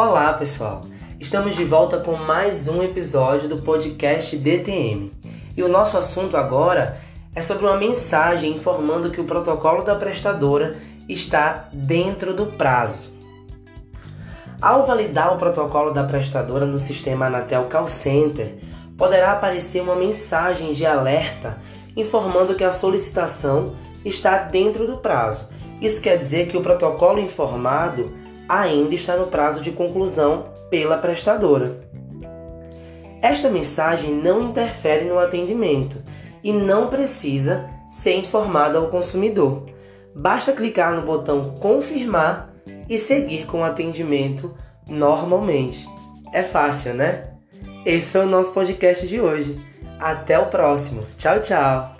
Olá, pessoal! Estamos de volta com mais um episódio do podcast DTM. E o nosso assunto agora é sobre uma mensagem informando que o protocolo da prestadora está dentro do prazo. Ao validar o protocolo da prestadora no sistema Anatel Call Center, poderá aparecer uma mensagem de alerta informando que a solicitação está dentro do prazo. Isso quer dizer que o protocolo informado ainda está no prazo de conclusão pela prestadora. Esta mensagem não interfere no atendimento e não precisa ser informada ao consumidor. Basta clicar no botão confirmar e seguir com o atendimento normalmente. É fácil, né? Esse foi o nosso podcast de hoje. Até o próximo. Tchau, tchau.